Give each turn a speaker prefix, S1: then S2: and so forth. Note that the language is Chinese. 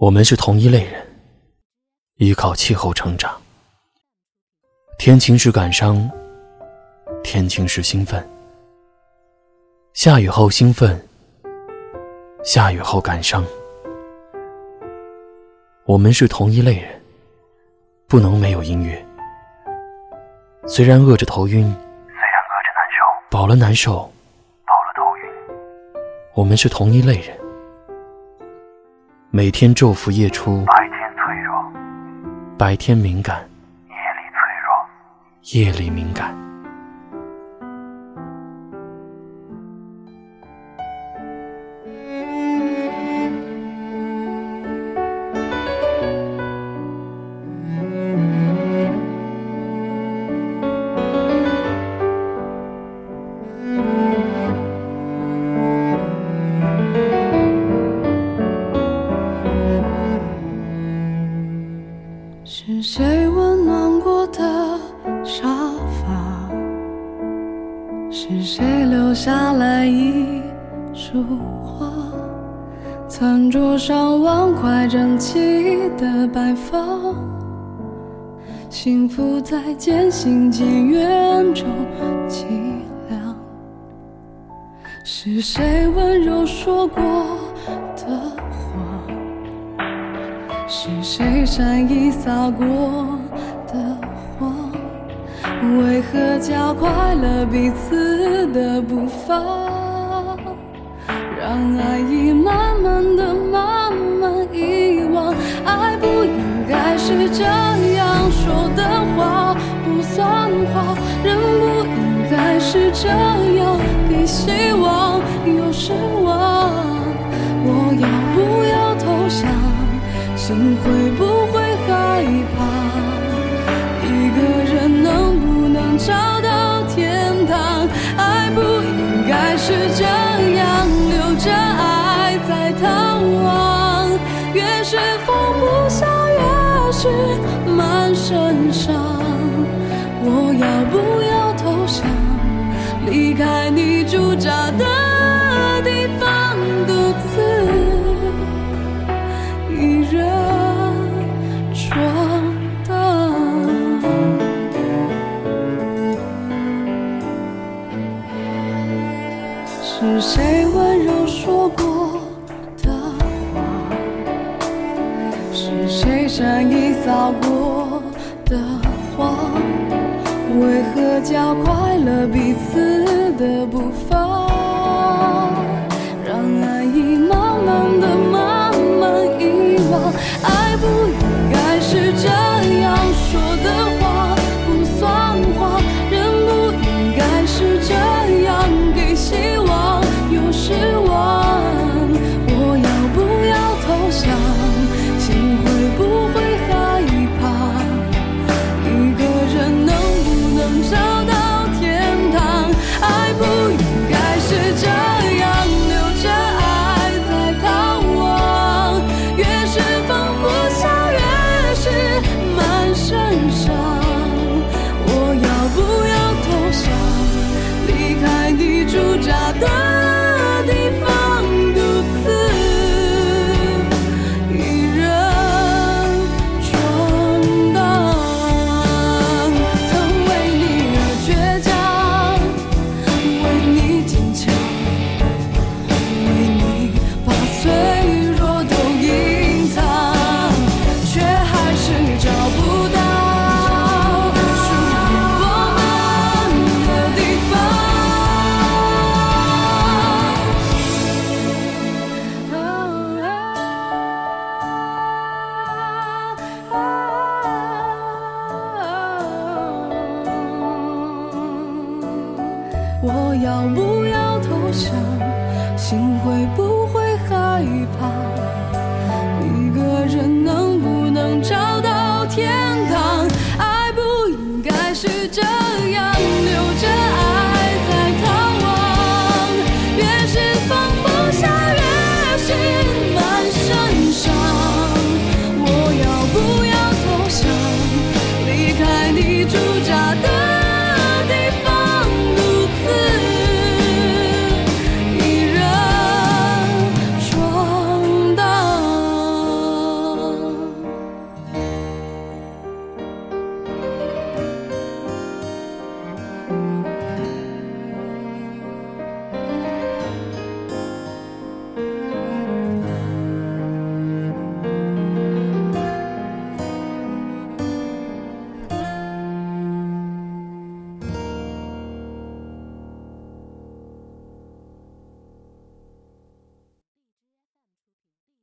S1: 我们是同一类人，依靠气候成长。天晴时感伤，天晴时兴奋，下雨后兴奋，下雨后感伤。我们是同一类人，不能没有音乐。虽然饿着头晕，虽然
S2: 饿着难受，
S1: 饱了难受，
S2: 饱了头晕。
S1: 我们是同一类人。每天昼伏夜出，
S2: 白天脆弱，
S1: 白天敏感，
S2: 夜里脆
S1: 弱，夜里敏感。
S3: 是谁温暖过的沙发？是谁留下来一束花？餐桌上碗筷整齐的摆放，幸福在渐行渐远中凄凉。是谁温柔说过是谁善意撒过的谎？为何加快了彼此的步伐？让爱意慢慢的、慢慢遗忘。爱不应该是这样说的话，不算话。人不应该是这样给希望又失望。我要不要投降？心会不会害怕？一个人能不能找到天堂？爱不应该是这样，留着爱在逃亡。越是放不下，越是满身伤。我要不要投降？离开你驻扎的。是谁善意撒过的谎？为何加快了彼此的步伐？já dá. 要不要投降心会不会害怕？一个人能不能找到天堂？爱不应该是这样留着爱在逃亡。越是放不下越是满身伤。我要不要投降？离开你驻扎的